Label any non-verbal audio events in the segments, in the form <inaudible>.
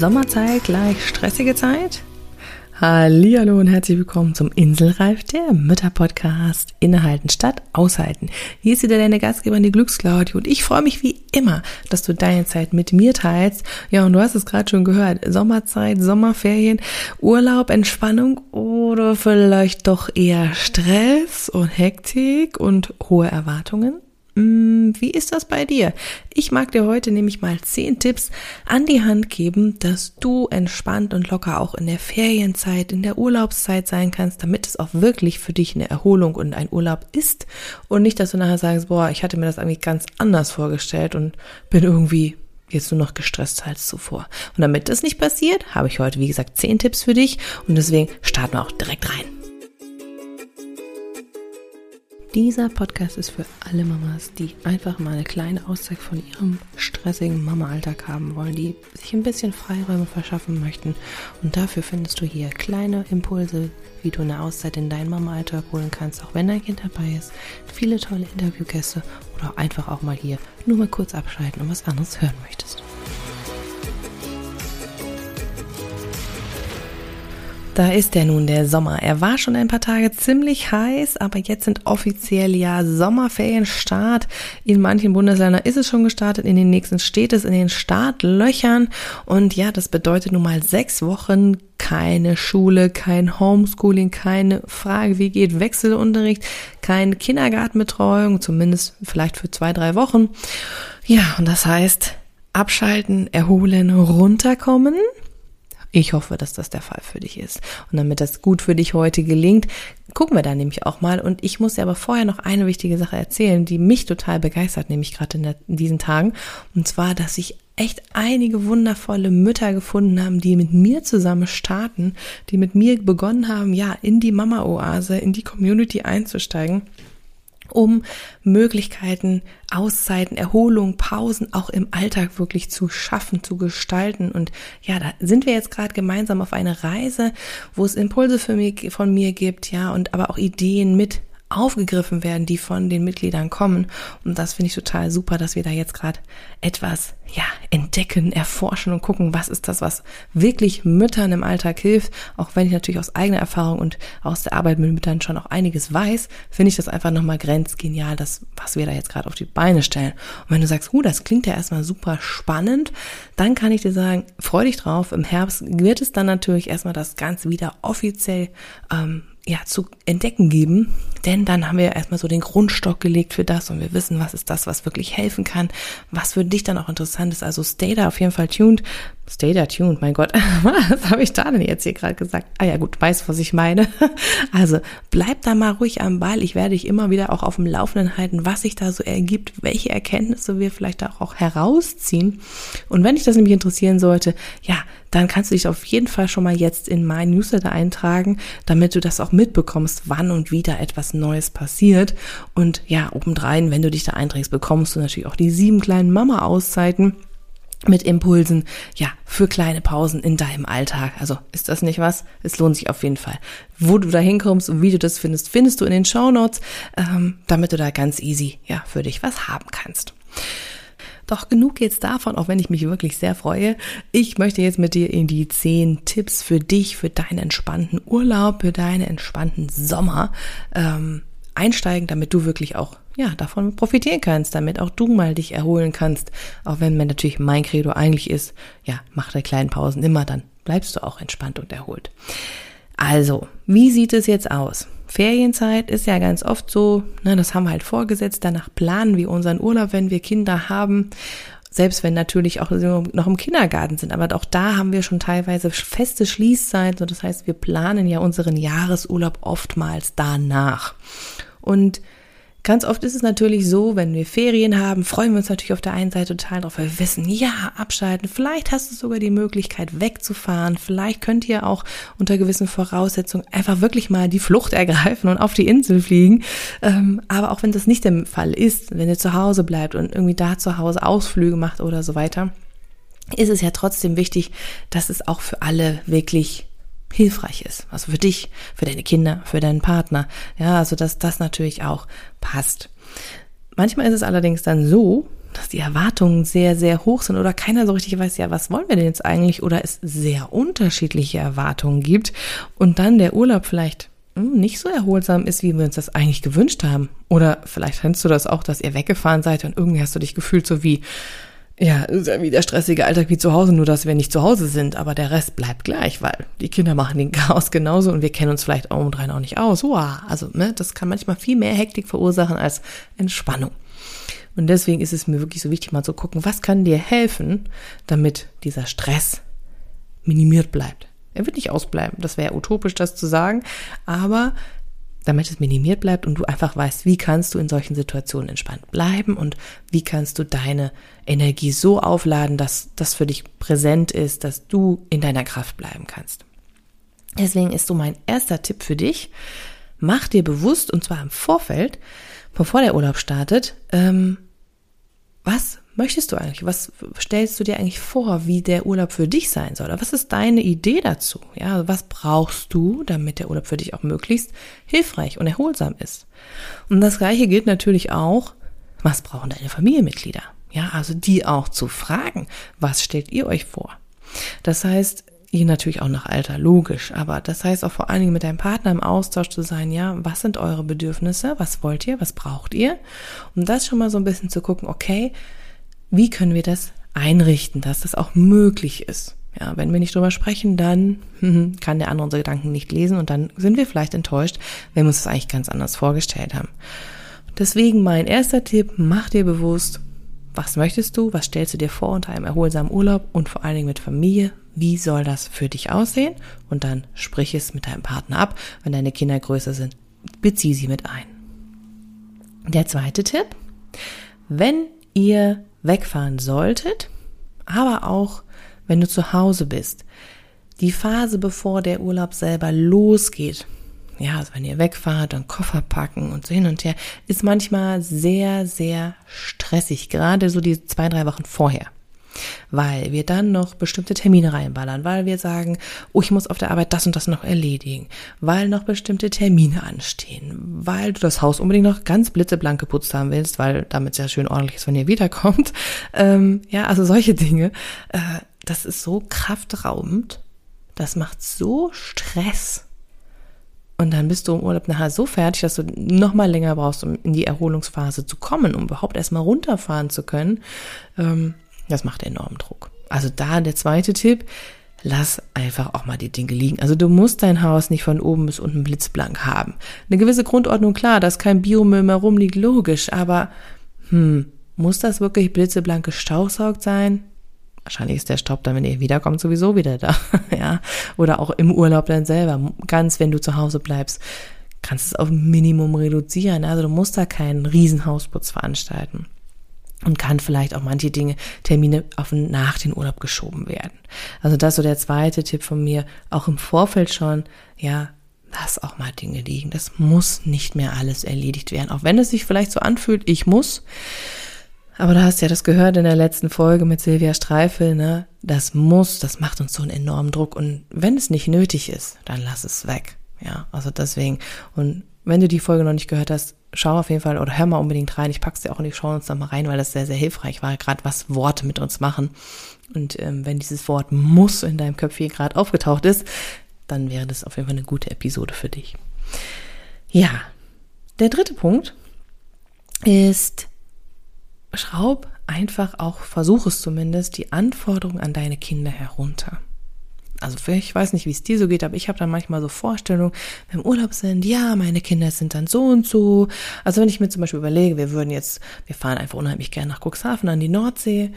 Sommerzeit gleich stressige Zeit? Hallo und herzlich willkommen zum Inselreif, der Mütterpodcast. Innehalten statt aushalten. Hier ist wieder deine Gastgeberin, die Glücksclaudie und ich freue mich wie immer, dass du deine Zeit mit mir teilst. Ja, und du hast es gerade schon gehört. Sommerzeit, Sommerferien, Urlaub, Entspannung oder vielleicht doch eher Stress und Hektik und hohe Erwartungen? Mm, wie ist das bei dir? Ich mag dir heute nämlich mal zehn Tipps an die Hand geben, dass du entspannt und locker auch in der Ferienzeit, in der Urlaubszeit sein kannst, damit es auch wirklich für dich eine Erholung und ein Urlaub ist und nicht, dass du nachher sagst, boah, ich hatte mir das eigentlich ganz anders vorgestellt und bin irgendwie jetzt nur noch gestresst als zuvor. Und damit das nicht passiert, habe ich heute, wie gesagt, zehn Tipps für dich und deswegen starten wir auch direkt rein. Dieser Podcast ist für alle Mamas, die einfach mal eine kleine Auszeit von ihrem stressigen Mama-Alltag haben wollen, die sich ein bisschen Freiräume verschaffen möchten. Und dafür findest du hier kleine Impulse, wie du eine Auszeit in deinen Mama-Alltag holen kannst, auch wenn dein Kind dabei ist. Viele tolle Interviewgäste oder einfach auch mal hier nur mal kurz abschalten und was anderes hören möchtest. Da ist er nun, der Sommer. Er war schon ein paar Tage ziemlich heiß, aber jetzt sind offiziell ja Sommerferienstart. In manchen Bundesländern ist es schon gestartet, in den nächsten steht es in den Startlöchern. Und ja, das bedeutet nun mal sechs Wochen keine Schule, kein Homeschooling, keine Frage, wie geht Wechselunterricht, keine Kindergartenbetreuung, zumindest vielleicht für zwei, drei Wochen. Ja, und das heißt, abschalten, erholen, runterkommen. Ich hoffe, dass das der Fall für dich ist. Und damit das gut für dich heute gelingt, gucken wir da nämlich auch mal. Und ich muss dir aber vorher noch eine wichtige Sache erzählen, die mich total begeistert, nämlich gerade in, in diesen Tagen. Und zwar, dass ich echt einige wundervolle Mütter gefunden haben, die mit mir zusammen starten, die mit mir begonnen haben, ja, in die Mama-Oase, in die Community einzusteigen um Möglichkeiten, Auszeiten, Erholung, Pausen auch im Alltag wirklich zu schaffen, zu gestalten. Und ja, da sind wir jetzt gerade gemeinsam auf eine Reise, wo es Impulse für mich, von mir gibt, ja, und aber auch Ideen mit aufgegriffen werden, die von den Mitgliedern kommen. Und das finde ich total super, dass wir da jetzt gerade etwas ja entdecken, erforschen und gucken, was ist das, was wirklich Müttern im Alltag hilft. Auch wenn ich natürlich aus eigener Erfahrung und aus der Arbeit mit Müttern schon auch einiges weiß, finde ich das einfach nochmal grenzgenial, das, was wir da jetzt gerade auf die Beine stellen. Und wenn du sagst, uh, das klingt ja erstmal super spannend, dann kann ich dir sagen, freu dich drauf. Im Herbst wird es dann natürlich erstmal das Ganze wieder offiziell ähm, ja, zu entdecken geben. Denn dann haben wir erstmal so den Grundstock gelegt für das und wir wissen, was ist das, was wirklich helfen kann, was für dich dann auch interessant ist. Also stay da auf jeden Fall tuned. Stay da tuned, mein Gott. <laughs> Was habe ich da denn jetzt hier gerade gesagt? Ah ja, gut, weißt, was ich meine. <laughs> Also bleib da mal ruhig am Ball. Ich werde dich immer wieder auch auf dem Laufenden halten, was sich da so ergibt, welche Erkenntnisse wir vielleicht auch herausziehen. Und wenn dich das nämlich interessieren sollte, ja, dann kannst du dich auf jeden Fall schon mal jetzt in mein Newsletter eintragen, damit du das auch mitbekommst, wann und wie da etwas Neues passiert. Und ja, obendrein, wenn du dich da einträgst, bekommst du natürlich auch die sieben kleinen Mama-Auszeiten mit Impulsen, ja, für kleine Pausen in deinem Alltag. Also ist das nicht was? Es lohnt sich auf jeden Fall. Wo du da hinkommst und wie du das findest, findest du in den Show Notes, ähm, damit du da ganz easy, ja, für dich was haben kannst. Doch genug jetzt davon, auch wenn ich mich wirklich sehr freue. Ich möchte jetzt mit dir in die zehn Tipps für dich, für deinen entspannten Urlaub, für deinen entspannten Sommer ähm, einsteigen, damit du wirklich auch ja, davon profitieren kannst, damit auch du mal dich erholen kannst. Auch wenn mir natürlich mein Credo eigentlich ist, ja, mach der kleinen Pausen immer, dann bleibst du auch entspannt und erholt. Also, wie sieht es jetzt aus? Ferienzeit ist ja ganz oft so, ne, das haben wir halt vorgesetzt, danach planen wir unseren Urlaub, wenn wir Kinder haben. Selbst wenn natürlich auch noch im Kindergarten sind, aber auch da haben wir schon teilweise feste Schließzeiten. Das heißt, wir planen ja unseren Jahresurlaub oftmals danach. Und Ganz oft ist es natürlich so, wenn wir Ferien haben, freuen wir uns natürlich auf der einen Seite total drauf, weil wir wissen, ja, abschalten. Vielleicht hast du sogar die Möglichkeit wegzufahren. Vielleicht könnt ihr auch unter gewissen Voraussetzungen einfach wirklich mal die Flucht ergreifen und auf die Insel fliegen. Ähm, aber auch wenn das nicht der Fall ist, wenn ihr zu Hause bleibt und irgendwie da zu Hause Ausflüge macht oder so weiter, ist es ja trotzdem wichtig, dass es auch für alle wirklich hilfreich ist. Also für dich, für deine Kinder, für deinen Partner. Ja, also dass das natürlich auch passt. Manchmal ist es allerdings dann so, dass die Erwartungen sehr, sehr hoch sind oder keiner so richtig weiß, ja, was wollen wir denn jetzt eigentlich oder es sehr unterschiedliche Erwartungen gibt und dann der Urlaub vielleicht hm, nicht so erholsam ist, wie wir uns das eigentlich gewünscht haben. Oder vielleicht kennst du das auch, dass ihr weggefahren seid und irgendwie hast du dich gefühlt so wie, ja, wie der stressige Alltag wie zu Hause, nur dass wir nicht zu Hause sind, aber der Rest bleibt gleich, weil die Kinder machen den <laughs> Chaos genauso und wir kennen uns vielleicht auch rein auch nicht aus. Wow, also ne, das kann manchmal viel mehr Hektik verursachen als Entspannung. Und deswegen ist es mir wirklich so wichtig, mal zu gucken, was kann dir helfen, damit dieser Stress minimiert bleibt. Er wird nicht ausbleiben, das wäre utopisch, das zu sagen, aber damit es minimiert bleibt und du einfach weißt, wie kannst du in solchen Situationen entspannt bleiben und wie kannst du deine Energie so aufladen, dass das für dich präsent ist, dass du in deiner Kraft bleiben kannst. Deswegen ist so mein erster Tipp für dich, mach dir bewusst, und zwar im Vorfeld, bevor der Urlaub startet, ähm, was möchtest du eigentlich? Was stellst du dir eigentlich vor, wie der Urlaub für dich sein soll? Was ist deine Idee dazu? Ja, was brauchst du, damit der Urlaub für dich auch möglichst hilfreich und erholsam ist? Und das Gleiche gilt natürlich auch, was brauchen deine Familienmitglieder? Ja, also die auch zu fragen, was stellt ihr euch vor? Das heißt, je natürlich auch nach Alter, logisch, aber das heißt auch vor allen Dingen mit deinem Partner im Austausch zu sein, ja, was sind eure Bedürfnisse, was wollt ihr, was braucht ihr? Um das schon mal so ein bisschen zu gucken, okay, wie können wir das einrichten, dass das auch möglich ist? Ja, wenn wir nicht drüber sprechen, dann <laughs> kann der andere unsere Gedanken nicht lesen und dann sind wir vielleicht enttäuscht, wenn wir uns das eigentlich ganz anders vorgestellt haben. Deswegen mein erster Tipp, mach dir bewusst, was möchtest du, was stellst du dir vor unter einem erholsamen Urlaub und vor allen Dingen mit Familie, wie soll das für dich aussehen? Und dann sprich es mit deinem Partner ab. Wenn deine Kinder größer sind, bezieh sie mit ein. Der zweite Tipp, wenn ihr wegfahren solltet, aber auch wenn du zu Hause bist, die Phase, bevor der Urlaub selber losgeht, ja, also wenn ihr wegfahrt und Koffer packen und so hin und her, ist manchmal sehr, sehr stressig, gerade so die zwei, drei Wochen vorher weil wir dann noch bestimmte Termine reinballern, weil wir sagen, oh, ich muss auf der Arbeit das und das noch erledigen, weil noch bestimmte Termine anstehen, weil du das Haus unbedingt noch ganz blitzeblank geputzt haben willst, weil damit es ja schön ordentlich ist, wenn ihr wiederkommt. <laughs> Ähm, ja, also solche Dinge. Äh, das ist so kraftraubend. Das macht so Stress. Und dann bist du im Urlaub nachher so fertig, dass du noch mal länger brauchst, um in die Erholungsphase zu kommen, um überhaupt erstmal runterfahren zu können. Ähm, das macht enormen Druck. Also da der zweite Tipp, lass einfach auch mal die Dinge liegen. Also du musst dein Haus nicht von oben bis unten blitzblank haben. Eine gewisse Grundordnung, klar, dass kein Biomüll mehr rumliegt, logisch, aber hm, muss das wirklich blitzeblank gestausaugt sein? Wahrscheinlich ist der Staub dann, wenn ihr wiederkommt, sowieso wieder da, <laughs> ja. Oder auch im Urlaub dann selber. Ganz, wenn du zu Hause bleibst, kannst es auf Minimum reduzieren. Also du musst da keinen Riesenhausputz veranstalten und kann vielleicht auch manche Dinge, Termine auf nach den Urlaub geschoben werden. Also das ist so der zweite Tipp von mir, auch im Vorfeld schon, ja, lass auch mal Dinge liegen. Das muss nicht mehr alles erledigt werden, auch wenn es sich vielleicht so anfühlt, ich muss. Aber du hast ja das gehört in der letzten Folge mit Silvia Streifel, ne? Das muss, das macht uns so einen enormen Druck. Und wenn es nicht nötig ist, dann lass es weg. Ja, also deswegen. Und wenn du die Folge noch nicht gehört hast, schau auf jeden Fall oder hör mal unbedingt rein. Ich pack's dir auch in die Show uns mal rein, weil das sehr, sehr hilfreich war, gerade was Worte mit uns machen. Und ähm, wenn dieses Wort muss in deinem Köpfchen gerade aufgetaucht ist, dann wäre das auf jeden Fall eine gute Episode für dich. Ja, der dritte Punkt ist, schraub einfach auch, versuch es zumindest, die Anforderungen an deine Kinder herunter also ich weiß nicht, wie es dir so geht, aber ich habe dann manchmal so Vorstellungen, wenn wir im Urlaub sind, ja, meine Kinder sind dann so und so. Also wenn ich mir zum Beispiel überlege, wir würden jetzt, wir fahren einfach unheimlich gerne nach Cuxhaven an die Nordsee.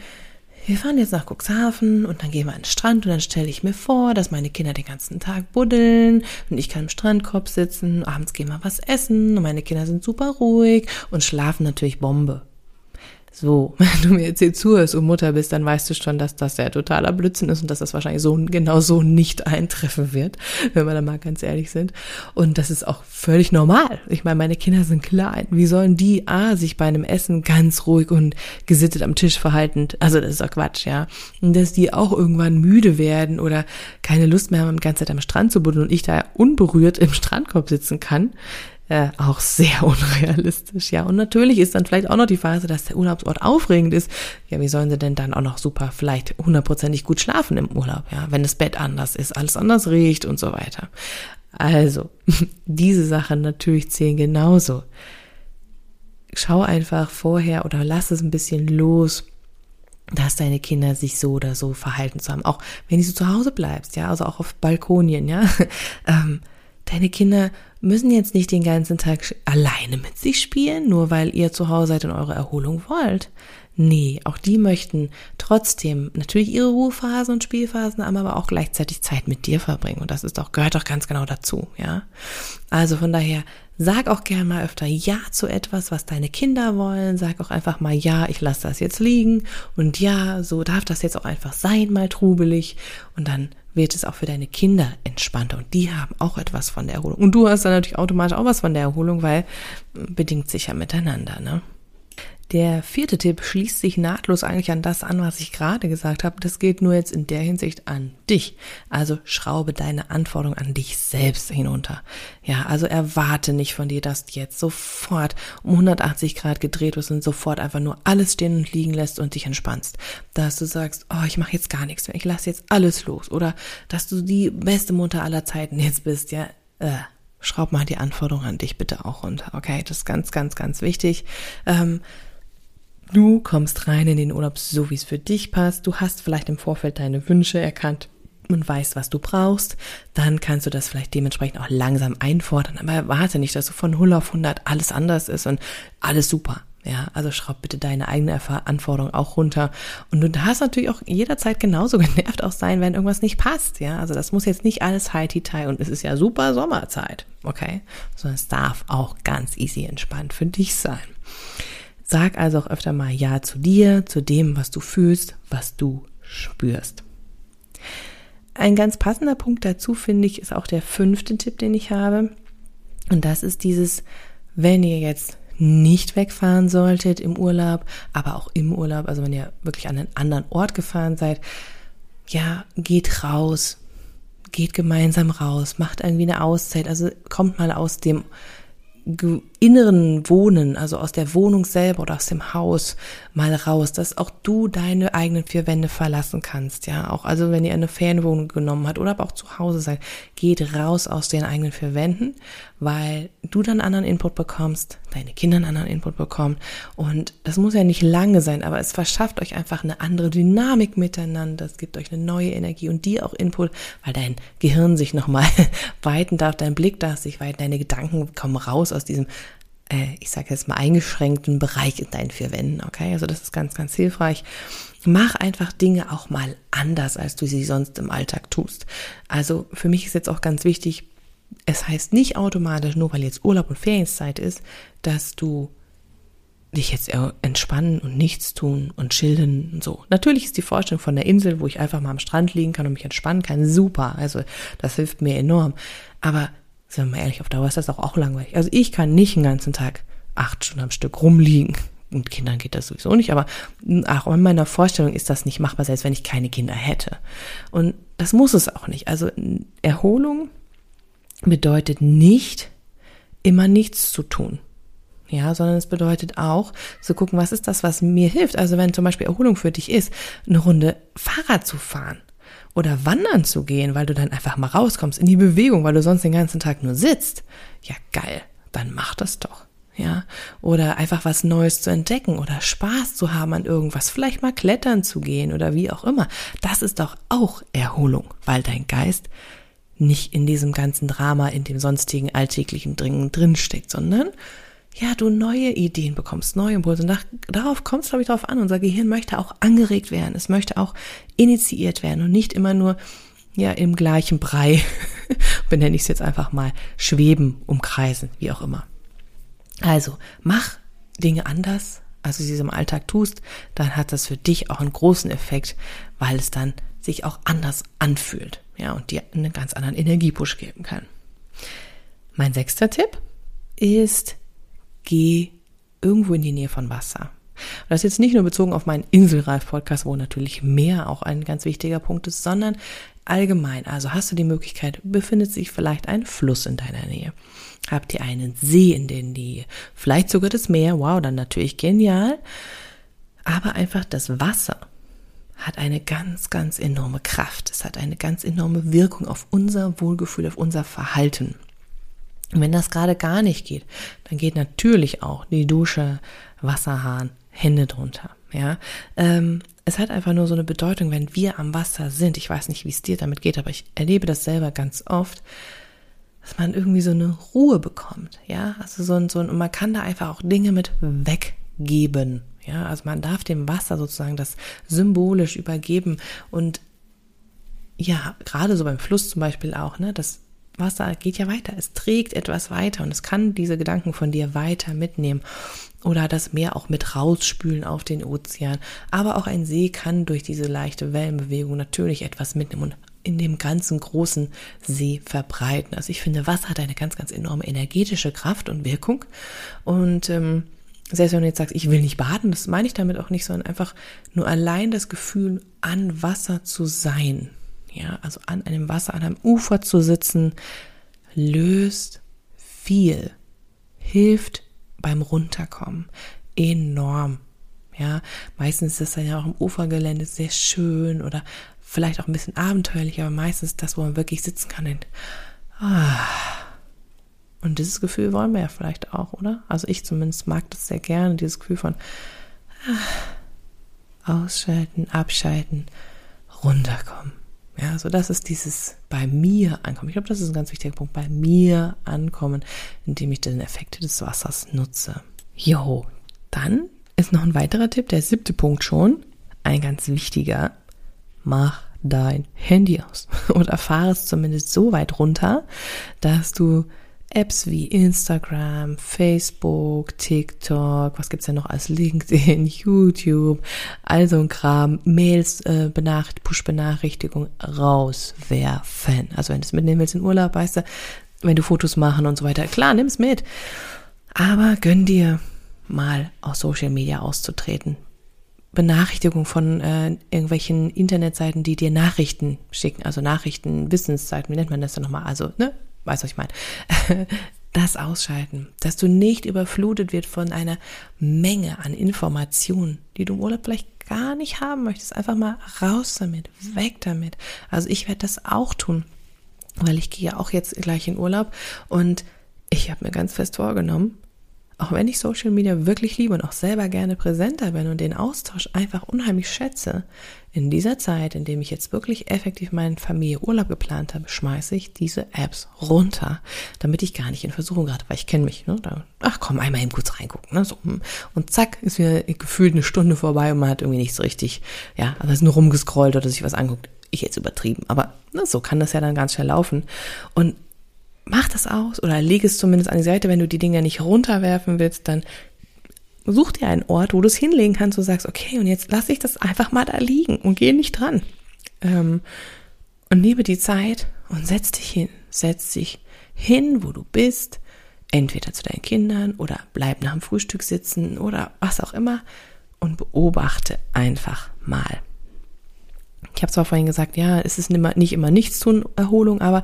Wir fahren jetzt nach Cuxhaven und dann gehen wir an den Strand und dann stelle ich mir vor, dass meine Kinder den ganzen Tag buddeln und ich kann im Strandkorb sitzen, abends gehen wir was essen und meine Kinder sind super ruhig und schlafen natürlich Bombe. So, <laughs> wenn du mir jetzt hier zuhörst und Mutter bist, dann weißt du schon, dass das der totaler Blödsinn ist und dass das wahrscheinlich so genau so nicht <laughs> eintreffen wird, wenn wir da mal ganz ehrlich sind. Und das ist auch völlig normal. Ich meine, meine Kinder sind klein. Wie sollen die A, sich bei einem Essen ganz ruhig und gesittet am Tisch verhalten? Also das ist doch Quatsch, ja. Und dass die auch irgendwann müde werden oder keine Lust mehr haben, die ganze Zeit am Strand zu buddeln und ich da unberührt im Strandkorb sitzen kann, äh, auch sehr <laughs> unrealistisch, ja. Und natürlich ist dann vielleicht auch noch die Phase, dass der Urlaubsort aufregend ist. Ja, wie sollen sie denn dann auch noch super vielleicht hundertprozentig gut schlafen im Urlaub, ja, wenn das Bett anders ist, alles anders riecht und so weiter. Also, <laughs> diese Sachen natürlich zählen genauso. Schau einfach vorher oder lass es ein bisschen los dass deine Kinder sich so oder so verhalten zu haben. Auch wenn du zu Hause bleibst, ja, also auch auf Balkonien, ja. <laughs> Ähm, deine Kinder müssen jetzt nicht den ganzen Tag alleine mit sich spielen, nur weil ihr zu Hause seid und eure Erholung wollt. Nee, auch die möchten trotzdem natürlich ihre Ruhephasen und Spielphasen haben, aber auch gleichzeitig Zeit mit dir verbringen. Und das ist doch, gehört doch ganz genau dazu, ja. Also von daher, sag auch gern mal öfter Ja zu etwas, was deine Kinder wollen. Sag auch einfach mal Ja, ich lasse das jetzt liegen. Und ja, so darf das jetzt auch einfach sein, mal trubelig. Und dann wird es auch für deine Kinder entspannter und die haben auch etwas von der Erholung. Und du hast dann natürlich automatisch auch was von der Erholung, weil bedingt sich ja miteinander, ne? Der vierte Tipp schließt sich nahtlos eigentlich an das an, was ich gerade gesagt habe. Das gilt nur jetzt in der Hinsicht an dich. Also schraube deine Anforderungen an dich selbst hinunter. Ja, also erwarte nicht von dir, dass du jetzt sofort um 180 Grad gedreht wirst und sofort einfach nur alles stehen und liegen lässt und dich entspannst. Dass du sagst, oh, ich mache jetzt gar nichts mehr, ich lasse jetzt alles los. Oder dass du die beste Mutter aller Zeiten jetzt bist, ja. Äh, schraub mal die Anforderungen an dich bitte auch runter. Okay, das ist ganz, ganz, ganz wichtig. Ähm, Du kommst rein in den Urlaub so, wie es für dich passt. Du hast vielleicht im Vorfeld deine Wünsche erkannt und weißt, was du brauchst. Dann kannst du das vielleicht dementsprechend auch langsam einfordern. Aber erwarte nicht, dass du von 0 auf 100 alles anders ist und alles super. Ja, also schraub bitte deine eigene Anforderung auch runter. Und du darfst natürlich auch jederzeit genauso <laughs> genervt auch sein, wenn irgendwas nicht passt. Ja, also das muss jetzt nicht alles High-Tea und es ist ja super Sommerzeit. Okay, sondern es darf auch ganz easy entspannt für dich sein. Sag also auch öfter mal Ja zu dir, zu dem, was du fühlst, was du spürst. Ein ganz passender Punkt dazu, finde ich, ist auch der fünfte Tipp, den ich habe. Und das ist dieses, wenn ihr jetzt nicht wegfahren solltet im Urlaub, aber auch im Urlaub, also wenn ihr wirklich an einen anderen Ort gefahren seid, ja, geht raus, geht gemeinsam raus, macht irgendwie eine Auszeit, also kommt mal aus dem inneren Wohnen, also aus der Wohnung selber oder aus dem Haus mal raus, dass auch du deine eigenen vier Wände verlassen kannst, ja, auch also wenn ihr eine Ferienwohnung genommen habt oder aber auch zu Hause seid, geht raus aus den eigenen vier Wänden, weil du dann anderen Input bekommst, deine Kinder einen anderen Input bekommen. Und das muss ja nicht lange sein, aber es verschafft euch einfach eine andere Dynamik miteinander, es gibt euch eine neue Energie und dir auch Input, weil dein Gehirn sich nochmal <laughs> weiten darf, dein Blick darf sich weiten, deine Gedanken kommen raus aus diesem äh, ich sage jetzt mal eingeschränkten Bereich in deinen vier Wänden, okay? Also das ist ganz, ganz hilfreich. Mach einfach Dinge auch mal anders, als du sie sonst im Alltag tust. Also für mich ist jetzt auch ganz wichtig, es heißt nicht automatisch, nur weil jetzt Urlaub und Ferienzeit ist, dass du dich jetzt entspannen und nichts tun und chillen und so. Natürlich ist die Vorstellung von der Insel, wo ich einfach mal am Strand liegen kann und mich entspannen kann, super. Also das hilft mir enorm. Aber Sagen wir mal ehrlich, auf Dauer ist das auch, auch langweilig. Also ich kann nicht den ganzen Tag acht Stunden am Stück rumliegen. Und Kindern geht das sowieso nicht, aber auch in meiner Vorstellung ist das nicht machbar, selbst wenn ich keine Kinder hätte. Und das muss es auch nicht. Also Erholung bedeutet nicht, immer nichts zu tun. Ja, sondern es bedeutet auch zu gucken, was ist das, was mir hilft. Also wenn zum Beispiel Erholung für dich ist, eine Runde Fahrrad zu fahren oder wandern zu gehen, weil du dann einfach mal rauskommst in die Bewegung, weil du sonst den ganzen Tag nur sitzt. Ja, geil, dann mach das doch. Ja, oder einfach was Neues zu entdecken oder Spaß zu haben an irgendwas, vielleicht mal klettern zu gehen oder wie auch immer. Das ist doch auch Erholung, weil dein Geist nicht in diesem ganzen Drama, in dem sonstigen alltäglichen Dringen drinsteckt, sondern ja, du neue Ideen bekommst, neue Impulse. Und nach, darauf kommt es, glaube ich, darauf an. Unser Gehirn möchte auch angeregt werden. Es möchte auch initiiert werden und nicht immer nur ja im gleichen Brei, <laughs> benenne ich es jetzt einfach mal, schweben, umkreisen, wie auch immer. Also mach Dinge anders, als du sie im Alltag tust, dann hat das für dich auch einen großen Effekt, weil es dann sich auch anders anfühlt, ja, und dir einen ganz anderen Energiepush geben kann. Mein sechster Tipp ist, geh irgendwo in die Nähe von Wasser. Und das ist jetzt nicht nur bezogen auf meinen Inselreif-Podcast, wo natürlich mehr auch ein ganz wichtiger Punkt ist, sondern allgemein. Also hast du die Möglichkeit, befindet sich vielleicht ein Fluss in deiner Nähe. Habt ihr einen See in der Nähe? Vielleicht sogar das Meer? Wow, dann natürlich genial. Aber einfach das Wasser hat eine ganz, ganz enorme Kraft. Es hat eine ganz enorme Wirkung auf unser Wohlgefühl, auf unser Verhalten. Und wenn das gerade gar nicht geht, dann geht natürlich auch die Dusche, Wasserhahn, Hände drunter. Ja, ähm, es hat einfach nur so eine Bedeutung, wenn wir am Wasser sind. Ich weiß nicht, wie es dir damit geht, aber ich erlebe das selber ganz oft, dass man irgendwie so eine Ruhe bekommt. Ja, also so ein, so ein, und man kann da einfach auch Dinge mit weggeben. Ja, also man darf dem Wasser sozusagen das symbolisch übergeben und ja, gerade so beim Fluss zum Beispiel auch, ne, das Wasser geht ja weiter, es trägt etwas weiter und es kann diese Gedanken von dir weiter mitnehmen oder das Meer auch mit rausspülen auf den Ozean. Aber auch ein See kann durch diese leichte Wellenbewegung natürlich etwas mitnehmen und in dem ganzen großen See verbreiten. Also ich finde, Wasser hat eine ganz, ganz enorme energetische Kraft und Wirkung und ähm, selbst wenn du jetzt sagst, ich will nicht baden, das meine ich damit auch nicht, sondern einfach nur allein das Gefühl, an Wasser zu sein. Ja, also an einem Wasser, an einem Ufer zu sitzen, löst viel, hilft beim Runterkommen enorm. Ja, meistens ist das dann ja auch im Ufergelände sehr schön oder vielleicht auch ein bisschen abenteuerlich, aber meistens das, wo man wirklich sitzen kann und ah, und dieses Gefühl wollen wir ja vielleicht auch, oder? Also ich zumindest mag das sehr gerne, dieses Gefühl von ah, ausschalten, abschalten, runterkommen. Ja, so das ist dieses bei mir ankommen. Ich glaube, das ist ein ganz wichtiger Punkt. Bei mir ankommen, indem ich den Effekte des Wassers nutze. Jo, dann ist noch ein weiterer Tipp, der siebte Punkt schon. Ein ganz wichtiger. Mach dein Handy aus. <laughs> Oder fahre es zumindest so weit runter, dass du Apps wie Instagram, Facebook, TikTok, was gibt's denn noch als LinkedIn, <laughs> YouTube, also ein Kram, Mails, äh, Push-Benachrichtigung rauswerfen. Also wenn du es mitnehmen willst in Urlaub, weißt du, wenn du Fotos machen und so weiter, klar, nimm's mit. Aber gönn dir mal aus Social Media auszutreten. Benachrichtigung von äh, irgendwelchen Internetseiten, die dir Nachrichten schicken, also Nachrichten, Wissensseiten, wie nennt man das denn nochmal? Also, ne, weißt du, was ich meine, <laughs> das ausschalten, dass du nicht überflutet wird von einer Menge an Informationen, die du im Urlaub vielleicht gar nicht haben möchtest. Einfach mal raus damit, weg damit. Also ich werde das auch tun, weil ich gehe auch jetzt gleich in Urlaub und ich habe mir ganz fest vorgenommen, auch wenn ich Social Media wirklich liebe und auch selber gerne präsenter bin und den Austausch einfach unheimlich schätze, in dieser Zeit, in dem ich jetzt wirklich effektiv meinen Familie Urlaub geplant habe, schmeiße ich diese Apps runter, damit ich gar nicht in Versuchung gerate, weil ich kenne mich. Ne? Da, ach komm, einmal eben kurz reingucken. Ne? So, hm. und zack, ist mir gefühlt eine Stunde vorbei und man hat irgendwie nichts richtig, ja, also ist nur rumgescrollt oder sich was anguckt. Ich jetzt übertrieben, aber ne, so kann das ja dann ganz schnell laufen. Und mach das aus oder leg es zumindest an die Seite. Wenn du die Dinger nicht runterwerfen willst, dann such dir einen Ort, wo du es hinlegen kannst, du sagst, okay, und jetzt lass ich das einfach mal da liegen und geh nicht dran. Ähm, und nehme die Zeit und setz dich hin. Setz dich hin, wo du bist, entweder zu deinen Kindern oder bleib nach dem Frühstück sitzen oder was auch immer und beobachte einfach mal. Ich habe zwar vorhin gesagt, ja, es ist nicht immer Nichtstun Erholung, aber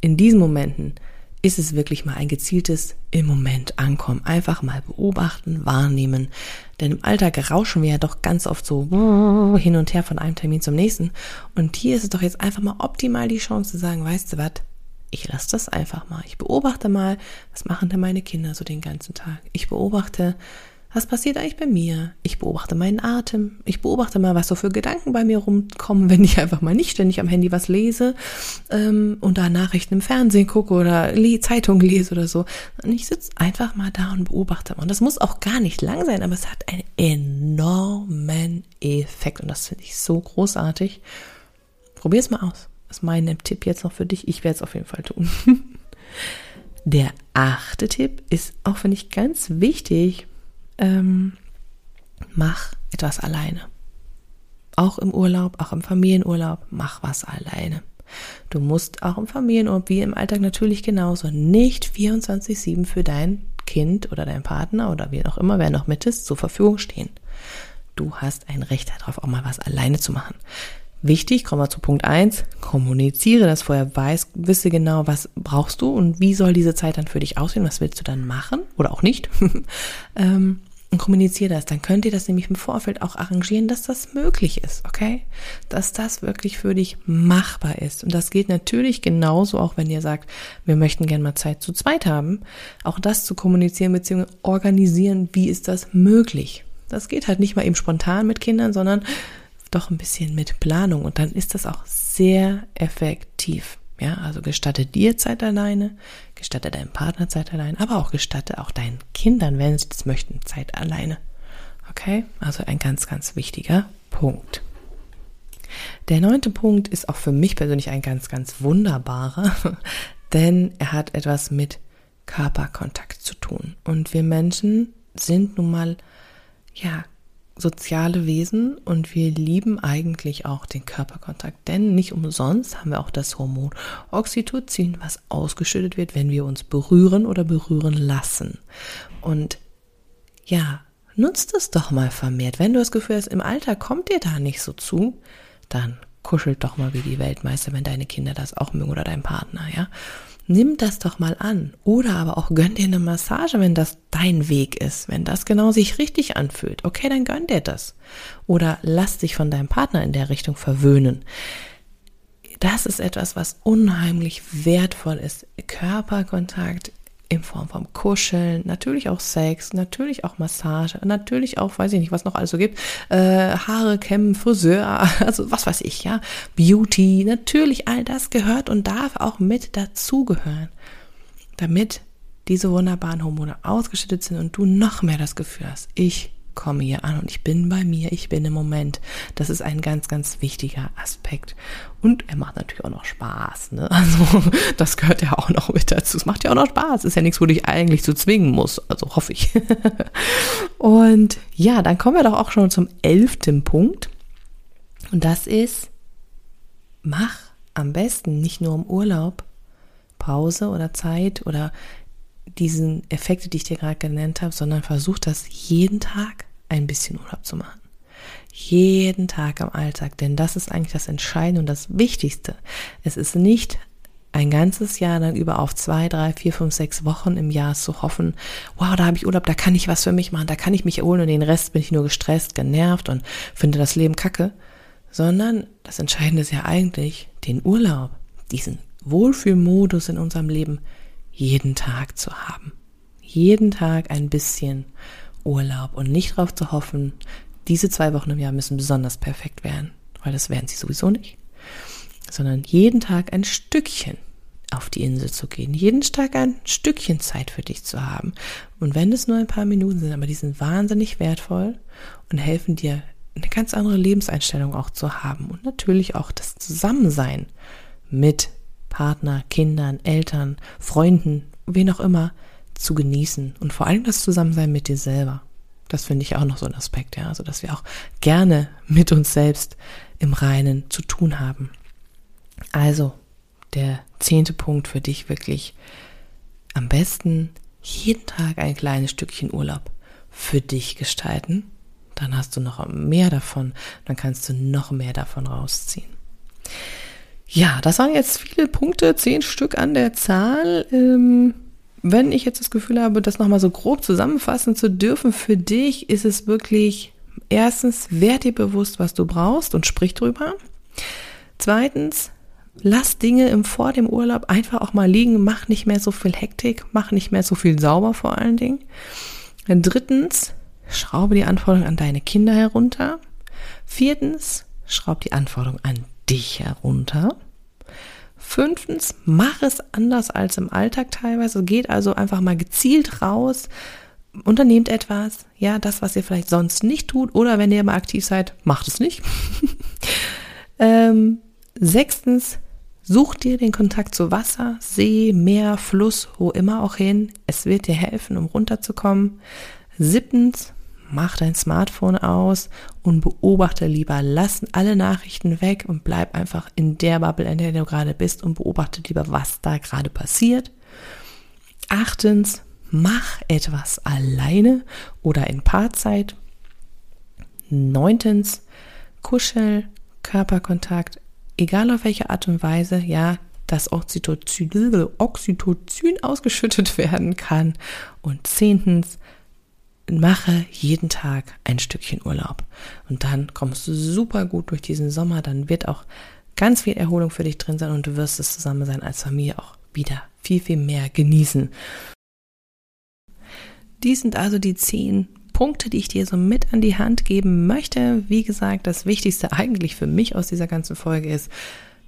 in diesen Momenten ist es wirklich mal ein gezieltes im Moment ankommen. Einfach mal beobachten, wahrnehmen. Denn im Alltag rauschen wir ja doch ganz oft so hin und her von einem Termin zum nächsten. Und hier ist es doch jetzt einfach mal optimal die Chance zu sagen, weißt du was? Ich lasse das einfach mal. Ich beobachte mal, was machen denn meine Kinder so den ganzen Tag? Ich beobachte, was passiert eigentlich bei mir? Ich beobachte meinen Atem. Ich beobachte mal, was so für Gedanken bei mir rumkommen, <laughs> wenn ich einfach mal nicht ständig am Handy was lese ähm, und da Nachrichten im Fernsehen gucke oder le Zeitung lese oder so. Und ich sitze einfach mal da und beobachte. Und das muss auch gar nicht lang sein, aber es hat einen enormen Effekt. Und das finde ich so großartig. Probier es mal aus. Das ist mein Tipp jetzt noch für dich. Ich werde es auf jeden Fall tun. <laughs> Der achte Tipp ist auch, finde ich, ganz wichtig ähm, mach etwas alleine. Auch im Urlaub, auch im Familienurlaub, mach was alleine. Du musst auch im Familienurlaub wie im Alltag natürlich genauso nicht 24-7 für dein Kind oder dein Partner oder wie auch immer, wer noch mit ist, zur Verfügung stehen. Du hast ein Recht darauf, auch mal was alleine zu machen. Wichtig, kommen wir zu Punkt eins: kommuniziere das vorher, weiß, wisse genau, was brauchst du und wie soll diese Zeit dann für dich aussehen, was willst du dann machen oder auch nicht. <laughs> ähm, und kommuniziere das. Dann könnt ihr das nämlich im Vorfeld auch arrangieren, dass das möglich ist, okay? Dass das wirklich für dich machbar ist. Und das geht natürlich genauso, auch wenn ihr sagt, wir möchten gerne mal Zeit zu zweit haben, auch das zu kommunizieren bzw. organisieren, wie ist das möglich? Das geht halt nicht mal eben spontan mit Kindern, sondern doch ein bisschen mit Planung. Und dann ist das auch sehr effektiv. Ja, also gestatte dir Zeit alleine, gestatte deinem Partner Zeit alleine, aber auch gestatte auch deinen Kindern, wenn sie das möchten, Zeit alleine. Okay? Also ein ganz, ganz wichtiger Punkt. Der neunte Punkt ist auch für mich persönlich ein ganz, ganz wunderbarer, <laughs> denn er hat etwas mit Körperkontakt zu tun. Und wir Menschen sind nun mal, ja, soziale Wesen und wir lieben eigentlich auch den Körperkontakt, denn nicht umsonst haben wir auch das Hormon Oxytocin, was ausgeschüttet wird, wenn wir uns berühren oder berühren lassen. Und ja, nutzt es doch mal vermehrt. Wenn du das Gefühl hast, im Alter kommt dir da nicht so zu, dann kuschelt doch mal wie die Weltmeister, wenn deine Kinder das auch mögen oder dein Partner, ja nimm das doch mal an. Oder aber auch gönn dir eine Massage, wenn das dein Weg ist, wenn das genau sich richtig anfühlt. Okay, dann gönn dir das. Oder lass dich von deinem Partner in der Richtung verwöhnen. Das ist etwas, was unheimlich wertvoll ist. Körperkontakt in Form von Kuscheln, natürlich auch Sex, natürlich auch Massage, natürlich auch, weiß ich nicht, was noch alles so gibt, äh, Haare kämmen, Friseur, <laughs> also was weiß ich, ja, Beauty, natürlich all das gehört und darf auch mit dazugehören, damit diese wunderbaren Hormone ausgeschüttet sind und du noch mehr das Gefühl hast, ich komme hier an und ich bin bei mir, ich bin im Moment. Das ist ein ganz, ganz wichtiger Aspekt. Und er macht natürlich auch noch Spaß. Ne? <laughs> Also das gehört ja auch noch mit dazu. Es macht ja auch noch Spaß. Ist ja nichts, wo du dich eigentlich zu zwingen muss. Also hoffe ich. <laughs> und ja, dann kommen wir doch auch schon zum elften Punkt. Und das ist, mach am besten nicht nur im Urlaub Pause oder Zeit oder diesen Effekte, die ich dir gerade genannt habe, sondern versuch das jeden Tag ein bisschen Urlaub zu machen. Jeden Tag am Alltag, denn das ist eigentlich das Entscheidende und das Wichtigste. Es ist nicht ein ganzes Jahr lang über auf zwei, drei, vier, fünf, sechs Wochen im Jahr zu hoffen, wow, da habe ich Urlaub, da kann ich was für mich machen, da kann ich mich erholen und den Rest bin ich nur gestresst, genervt und finde das Leben kacke, sondern das Entscheidende ist ja eigentlich, den Urlaub, diesen Wohlfühlmodus in unserem Leben jeden Tag zu haben. Jeden Tag ein bisschen Urlaub und nicht darauf zu hoffen, diese zwei Wochen im Jahr müssen besonders perfekt werden, weil das werden sie sowieso nicht, sondern jeden Tag ein Stückchen auf die Insel zu gehen, jeden Tag ein Stückchen Zeit für dich zu haben. Und wenn es nur ein paar Minuten sind, aber die sind wahnsinnig wertvoll und helfen dir, eine ganz andere Lebenseinstellung auch zu haben und natürlich auch das Zusammensein mit Partner, Kindern, Eltern, Freunden, wen auch immer, zu genießen und vor allem das Zusammensein mit dir selber. Das finde ich auch noch so ein Aspekt, ja, also dass wir auch gerne mit uns selbst im Reinen zu tun haben. Also, der zehnte Punkt für dich wirklich am besten jeden Tag ein kleines Stückchen Urlaub für dich gestalten. Dann hast du noch mehr davon, dann kannst du noch mehr davon rausziehen. Ja, das waren jetzt viele Punkte, zehn Stück an der Zahl. Ähm, wenn ich jetzt das Gefühl habe, das nochmal so grob zusammenfassen zu dürfen, für dich ist es wirklich, erstens, werd dir bewusst, was du brauchst und sprich drüber. Zweitens, lass Dinge im, vor dem Urlaub einfach auch mal liegen, mach nicht mehr so viel Hektik, mach nicht mehr so viel sauber vor allen Dingen. Drittens, schraube die Anforderungen an deine Kinder herunter. Viertens, schraub die Anforderungen an dich herunter. Fünftens, mach es anders als im Alltag teilweise. Geht also einfach mal gezielt raus, unternehmt etwas, ja, das, was ihr vielleicht sonst nicht tut, oder wenn ihr mal aktiv seid, macht es nicht. <laughs> ähm, sechstens, such dir den Kontakt zu Wasser, See, Meer, Fluss, wo immer auch hin. Es wird dir helfen, um runterzukommen. Siebtens, mach dein Smartphone aus und beobachte lieber. Lass alle Nachrichten weg und bleib einfach in der Bubble, in der du gerade bist und beobachte lieber, was da gerade passiert. Achtens, mach etwas alleine oder in Paarzeit. Neuntens, kuschel, Körperkontakt, egal auf welche Art und Weise, ja, dass Oxytocin, Oxytocin ausgeschüttet <laughs> werden kann. Und zehntens, mache jeden Tag ein Stückchen Urlaub. Und dann kommst du super gut durch diesen Sommer. Dann wird auch ganz viel Erholung für dich drin sein und du wirst es zusammen sein als Familie auch wieder viel, viel mehr genießen. Dies sind also die zehn Punkte, die ich dir so mit an die Hand geben möchte. Wie gesagt, das Wichtigste eigentlich für mich aus dieser ganzen Folge ist,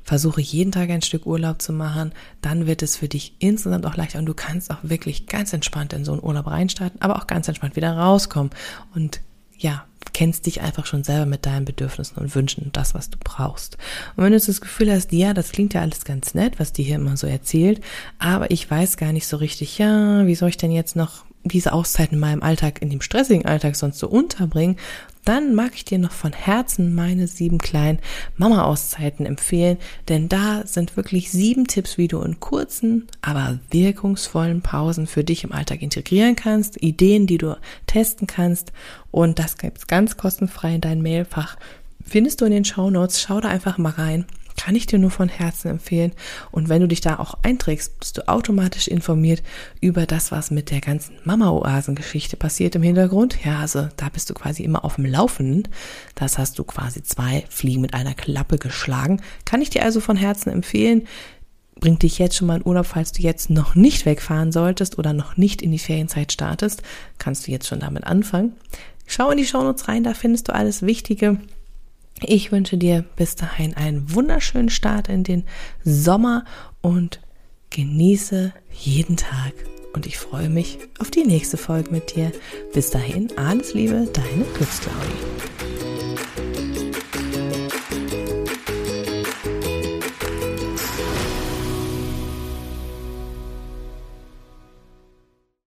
versuche jeden Tag ein Stück Urlaub zu machen, dann wird es für dich insgesamt auch leichter und du kannst auch wirklich ganz entspannt in so einen Urlaub reinstarten, aber auch ganz entspannt wieder rauskommen und ja, kennst dich einfach schon selber mit deinen Bedürfnissen und Wünschen und das, was du brauchst. Und wenn du das Gefühl hast, ja, das klingt ja alles ganz nett, was die hier immer so erzählt, aber ich weiß gar nicht so richtig, ja, wie soll ich denn jetzt noch diese Auszeit in meinem Alltag, in dem stressigen Alltag sonst so unterbringen, dann mag ich dir noch von Herzen meine sieben kleinen Mama-Auszeiten empfehlen, denn da sind wirklich sieben Tipps, wie du in kurzen, aber wirkungsvollen Pausen für dich im Alltag integrieren kannst, Ideen, die du testen kannst und das gibt's ganz kostenfrei in dein Mailfach. Findest du in den Show Notes, schau da einfach mal rein kann ich dir nur von Herzen empfehlen. Und wenn du dich da auch einträgst, bist du automatisch informiert über das, was mit der ganzen Mama-Oasen-Geschichte passiert im Hintergrund. Ja, also da bist du quasi immer auf dem Laufenden. Das hast du quasi zwei Fliegen mit einer Klappe geschlagen. Kann ich dir also von Herzen empfehlen. Bringt dich jetzt schon mal in Urlaub, falls du jetzt noch nicht wegfahren solltest oder noch nicht in die Ferienzeit startest, kannst du jetzt schon damit anfangen. Schau in die Shownotes rein, da findest du alles Wichtige. Ich wünsche dir bis dahin einen wunderschönen Start in den Sommer und genieße jeden Tag. Und ich freue mich auf die nächste Folge mit dir. Bis dahin, alles Liebe, deine Glücksclaudie.